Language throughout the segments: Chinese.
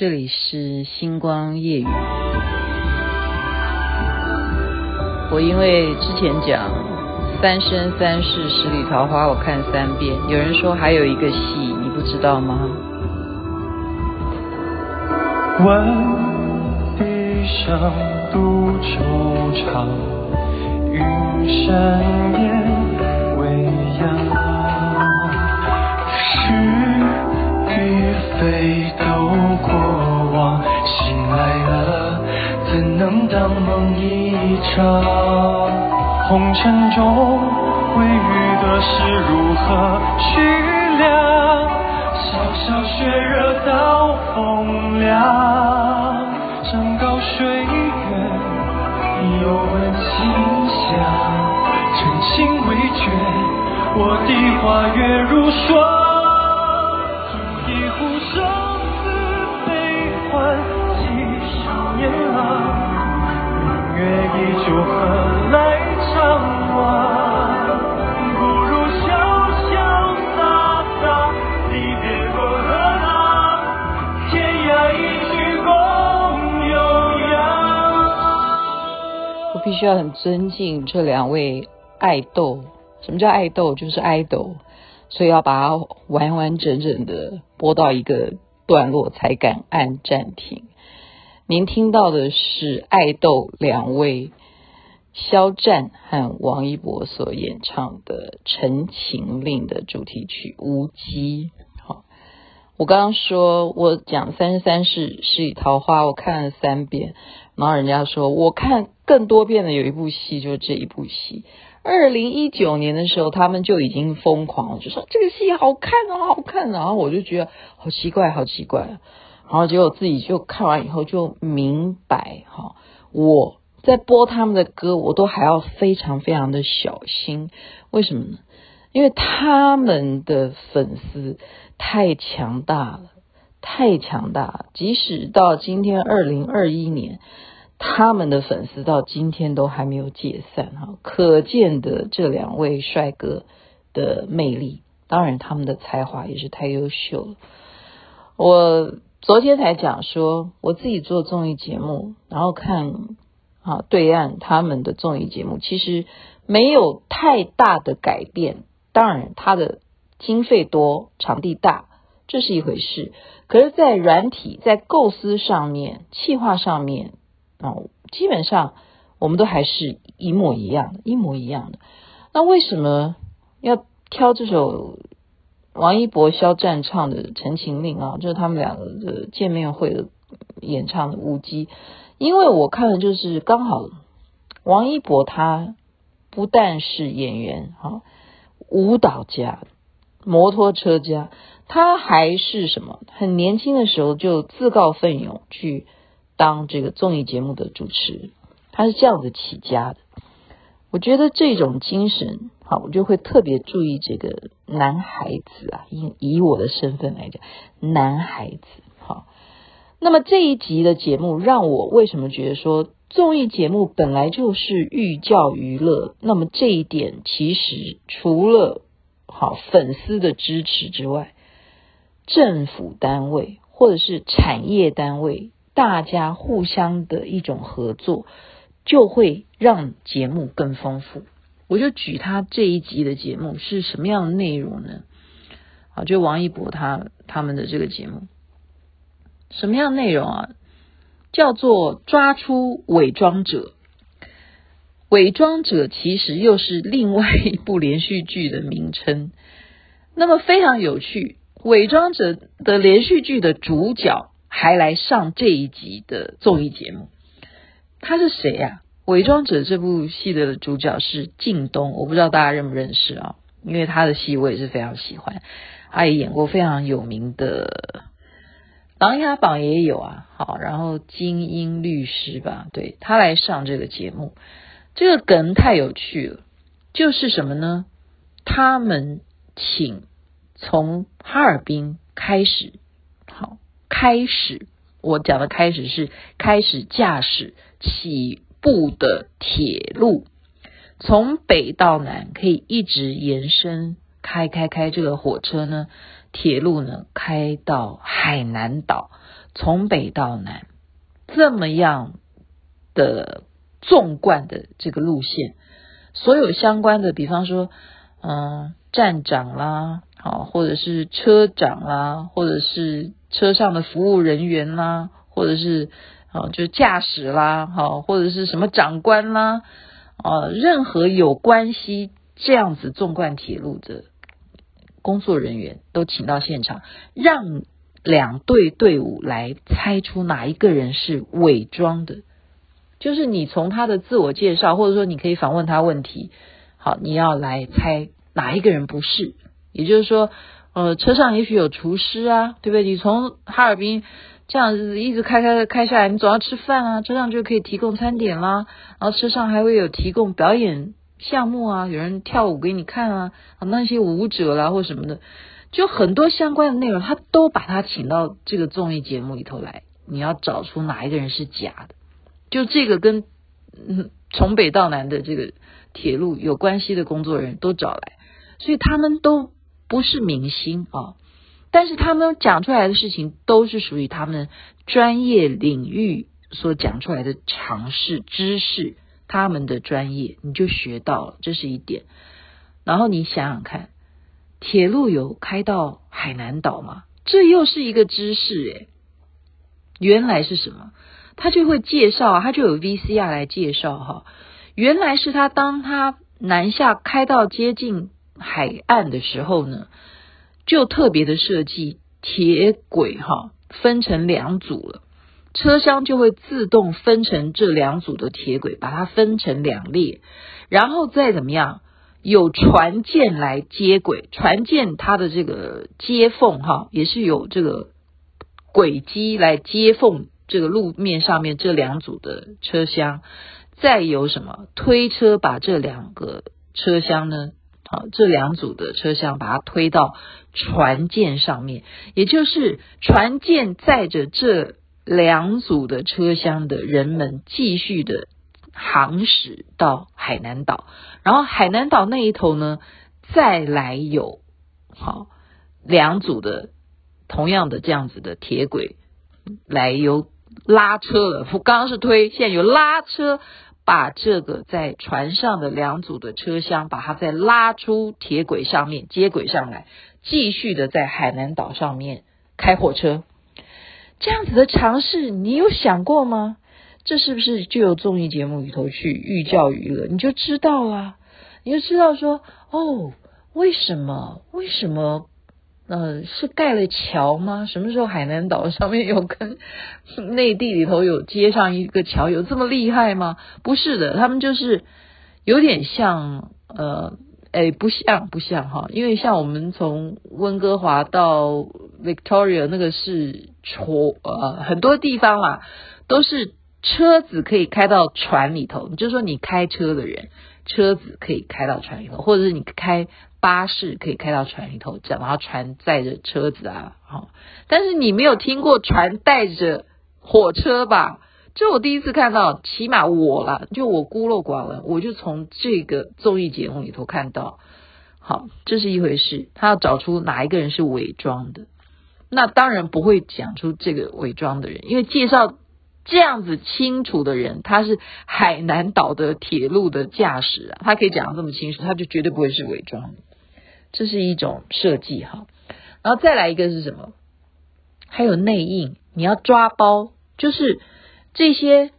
这里是星光夜雨。我因为之前讲《三生三世十里桃花》，我看三遍。有人说还有一个戏，你不知道吗？问笛声独惆怅，云深夜未央。一场？红尘中未遇的事如何去量？潇潇雪惹到风凉，山高水远，又闻馨香。真情未绝，我的花月如霜。一壶酒必须要很尊敬这两位爱豆。什么叫爱豆？就是爱豆，所以要把它完完整整的播到一个段落才敢按暂停。您听到的是爱豆两位肖战和王一博所演唱的《陈情令》的主题曲《无羁》。好，我刚刚说我讲《三生三世十里桃花》，我看了三遍。然后人家说，我看更多遍的有一部戏，就是这一部戏。二零一九年的时候，他们就已经疯狂了，就说这个戏好看啊，好看啊。然后我就觉得好奇怪，好奇怪。然后结果自己就看完以后就明白，哈，我在播他们的歌，我都还要非常非常的小心。为什么呢？因为他们的粉丝太强大了，太强大了。即使到今天二零二一年。他们的粉丝到今天都还没有解散哈，可见的这两位帅哥的魅力，当然他们的才华也是太优秀了。我昨天才讲说，我自己做综艺节目，然后看啊对岸他们的综艺节目，其实没有太大的改变。当然，他的经费多，场地大，这是一回事。可是，在软体、在构思上面、企划上面。哦，基本上我们都还是一模一样的，一模一样的。那为什么要挑这首王一博、肖战唱的《陈情令》啊？就是他们两个的见面会的演唱的《舞姬》，因为我看的就是刚好王一博他不但是演员哈，舞蹈家、摩托车家，他还是什么？很年轻的时候就自告奋勇去。当这个综艺节目的主持，他是这样子起家的。我觉得这种精神，好，我就会特别注意这个男孩子啊。以以我的身份来讲，男孩子，好。那么这一集的节目，让我为什么觉得说综艺节目本来就是寓教于乐？那么这一点其实除了好粉丝的支持之外，政府单位或者是产业单位。大家互相的一种合作，就会让节目更丰富。我就举他这一集的节目是什么样的内容呢？啊，就王一博他他们的这个节目，什么样内容啊？叫做抓出伪装者。伪装者其实又是另外一部连续剧的名称。那么非常有趣，伪装者的连续剧的主角。还来上这一集的综艺节目，他是谁呀？《伪装者》这部戏的主角是靳东，我不知道大家认不认识啊？因为他的戏我也是非常喜欢，他也演过非常有名的《琅琊榜》也有啊。好，然后《精英律师》吧，对，他来上这个节目，这个梗太有趣了，就是什么呢？他们请从哈尔滨开始，好。开始，我讲的开始是开始驾驶起步的铁路，从北到南可以一直延伸开开开这个火车呢，铁路呢开到海南岛，从北到南这么样的纵贯的这个路线，所有相关的，比方说，嗯，站长啦，好，或者是车长啦，或者是车上的服务人员啦，或者是啊，就驾驶啦，好，或者是什么长官啦，啊，任何有关系这样子纵贯铁路的工作人员都请到现场，让两队队伍来猜出哪一个人是伪装的。就是你从他的自我介绍，或者说你可以访问他问题，好，你要来猜哪一个人不是。也就是说，呃，车上也许有厨师啊，对不对？你从哈尔滨这样子一直开开开下来，你总要吃饭啊，车上就可以提供餐点啦。然后车上还会有提供表演项目啊，有人跳舞给你看啊，那些舞者啦或什么的，就很多相关的内容，他都把他请到这个综艺节目里头来。你要找出哪一个人是假的。就这个跟嗯从北到南的这个铁路有关系的工作人员都找来，所以他们都不是明星啊，但是他们讲出来的事情都是属于他们专业领域所讲出来的常识知识，他们的专业你就学到了，这是一点。然后你想想看，铁路有开到海南岛吗？这又是一个知识诶，原来是什么？他就会介绍，他就有 VCR 来介绍哈。原来是他当他南下开到接近海岸的时候呢，就特别的设计铁轨哈，分成两组了，车厢就会自动分成这两组的铁轨，把它分成两列，然后再怎么样，有船舰来接轨，船舰它的这个接缝哈，也是有这个轨迹来接缝。这个路面上面这两组的车厢，再有什么推车把这两个车厢呢？好，这两组的车厢把它推到船舰上面，也就是船舰载着这两组的车厢的人们继续的航驶到海南岛，然后海南岛那一头呢，再来有好两组的同样的这样子的铁轨来由。拉车了，刚刚是推，现在有拉车，把这个在船上的两组的车厢，把它再拉出铁轨上面，接轨上来，继续的在海南岛上面开火车。这样子的尝试，你有想过吗？这是不是就有综艺节目里头去寓教于乐？你就知道啊，你就知道说，哦，为什么？为什么？呃，是盖了桥吗？什么时候海南岛上面有跟内地里头有接上一个桥？有这么厉害吗？不是的，他们就是有点像，呃，哎，不像不像哈，因为像我们从温哥华到 Victoria 那个是船，呃，很多地方啦，都是车子可以开到船里头。你就说你开车的人，车子可以开到船里头，或者是你开。巴士可以开到船里头，这样，然后船载着车子啊，好，但是你没有听过船带着火车吧？这我第一次看到，起码我啦，就我孤陋寡闻，我就从这个综艺节目里头看到，好，这是一回事。他要找出哪一个人是伪装的，那当然不会讲出这个伪装的人，因为介绍这样子清楚的人，他是海南岛的铁路的驾驶啊，他可以讲得这么清楚，他就绝对不会是伪装。这是一种设计哈，然后再来一个是什么？还有内应，你要抓包，就是这些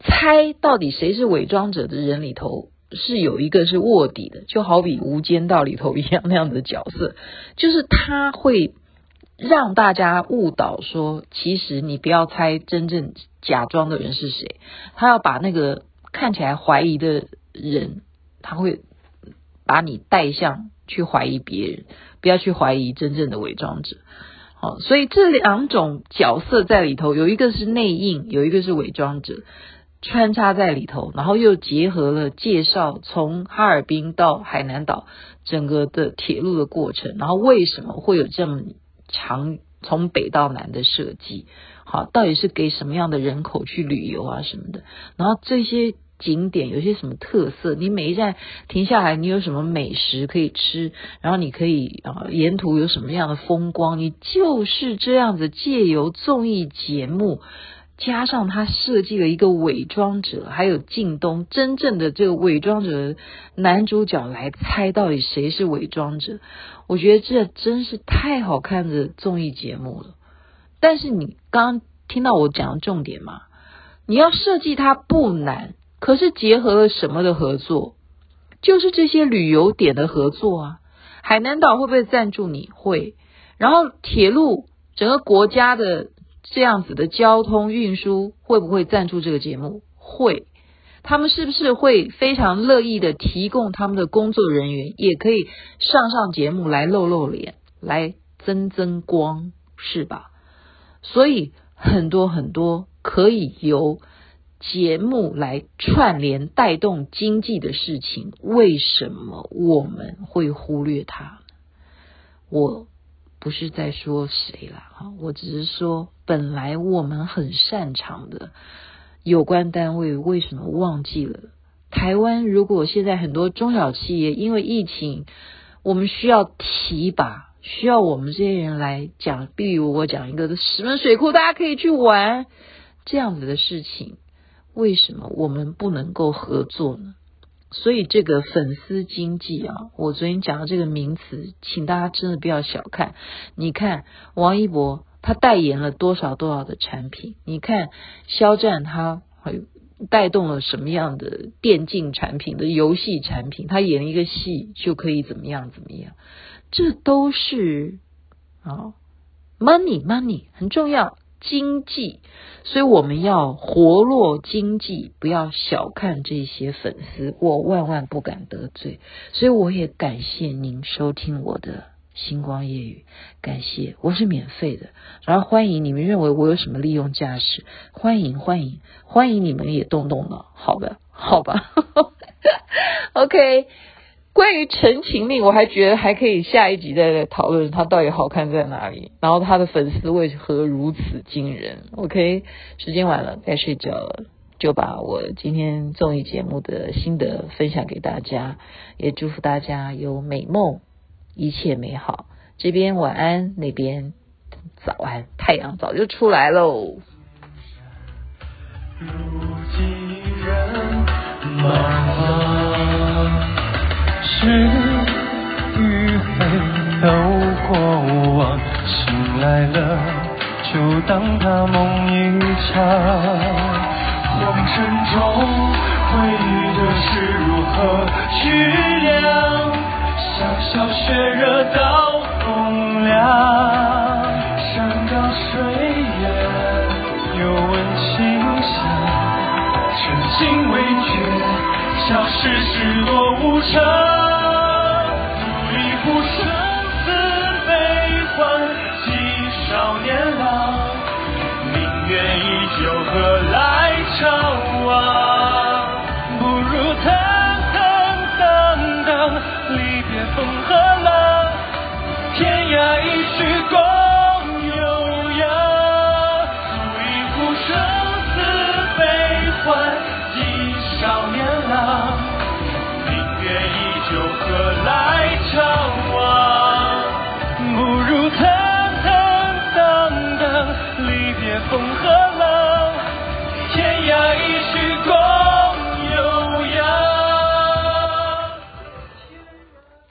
猜到底谁是伪装者的人里头，是有一个是卧底的，就好比《无间道》里头一样那样的角色，就是他会让大家误导说，其实你不要猜真正假装的人是谁，他要把那个看起来怀疑的人，他会把你带向。去怀疑别人，不要去怀疑真正的伪装者。好，所以这两种角色在里头，有一个是内应，有一个是伪装者，穿插在里头，然后又结合了介绍从哈尔滨到海南岛整个的铁路的过程，然后为什么会有这么长从北到南的设计？好，到底是给什么样的人口去旅游啊什么的？然后这些景点，有些什么特色，你每一站停下来，你有什么美食可以吃，然后你可以啊，沿途有什么样的风光，你就是这样子借由综艺节目。加上他设计了一个伪装者，还有靳东真正的这个伪装者男主角来猜到底谁是伪装者，我觉得这真是太好看的综艺节目了。但是你刚听到我讲的重点吗？你要设计它不难，可是结合了什么的合作？就是这些旅游点的合作啊。海南岛会不会赞助你？会。然后铁路整个国家的。这样子的交通运输会不会赞助这个节目？会，他们是不是会非常乐意的提供他们的工作人员也可以上上节目来露露脸，来增增光，是吧？所以很多很多可以由节目来串联带动经济的事情，为什么我们会忽略它？我。不是在说谁了哈，我只是说，本来我们很擅长的有关单位，为什么忘记了？台湾如果现在很多中小企业因为疫情，我们需要提拔，需要我们这些人来讲，比如我讲一个石门水库，大家可以去玩这样子的事情，为什么我们不能够合作呢？所以这个粉丝经济啊，我昨天讲的这个名词，请大家真的不要小看。你看王一博他代言了多少多少的产品，你看肖战他还带动了什么样的电竞产品的游戏产品，他演一个戏就可以怎么样怎么样，这都是啊，money money 很重要。经济，所以我们要活络经济，不要小看这些粉丝，我万万不敢得罪，所以我也感谢您收听我的星光夜语，感谢，我是免费的，然后欢迎你们认为我有什么利用价值，欢迎欢迎欢迎你们也动动脑，好的，好吧，OK。关于《陈情令》，我还觉得还可以下一集再来讨论它到底好看在哪里，然后他的粉丝为何如此惊人。OK，时间晚了，该睡觉了，就把我今天综艺节目的心得分享给大家，也祝福大家有美梦，一切美好。这边晚安，那边早安，太阳早就出来喽。如今人茫茫是与非都过往，醒来了就当它梦一场。红尘中回忆的是如何去量，像小雪惹刀锋凉。山高水远又闻清香，深情未觉，消失是多无常。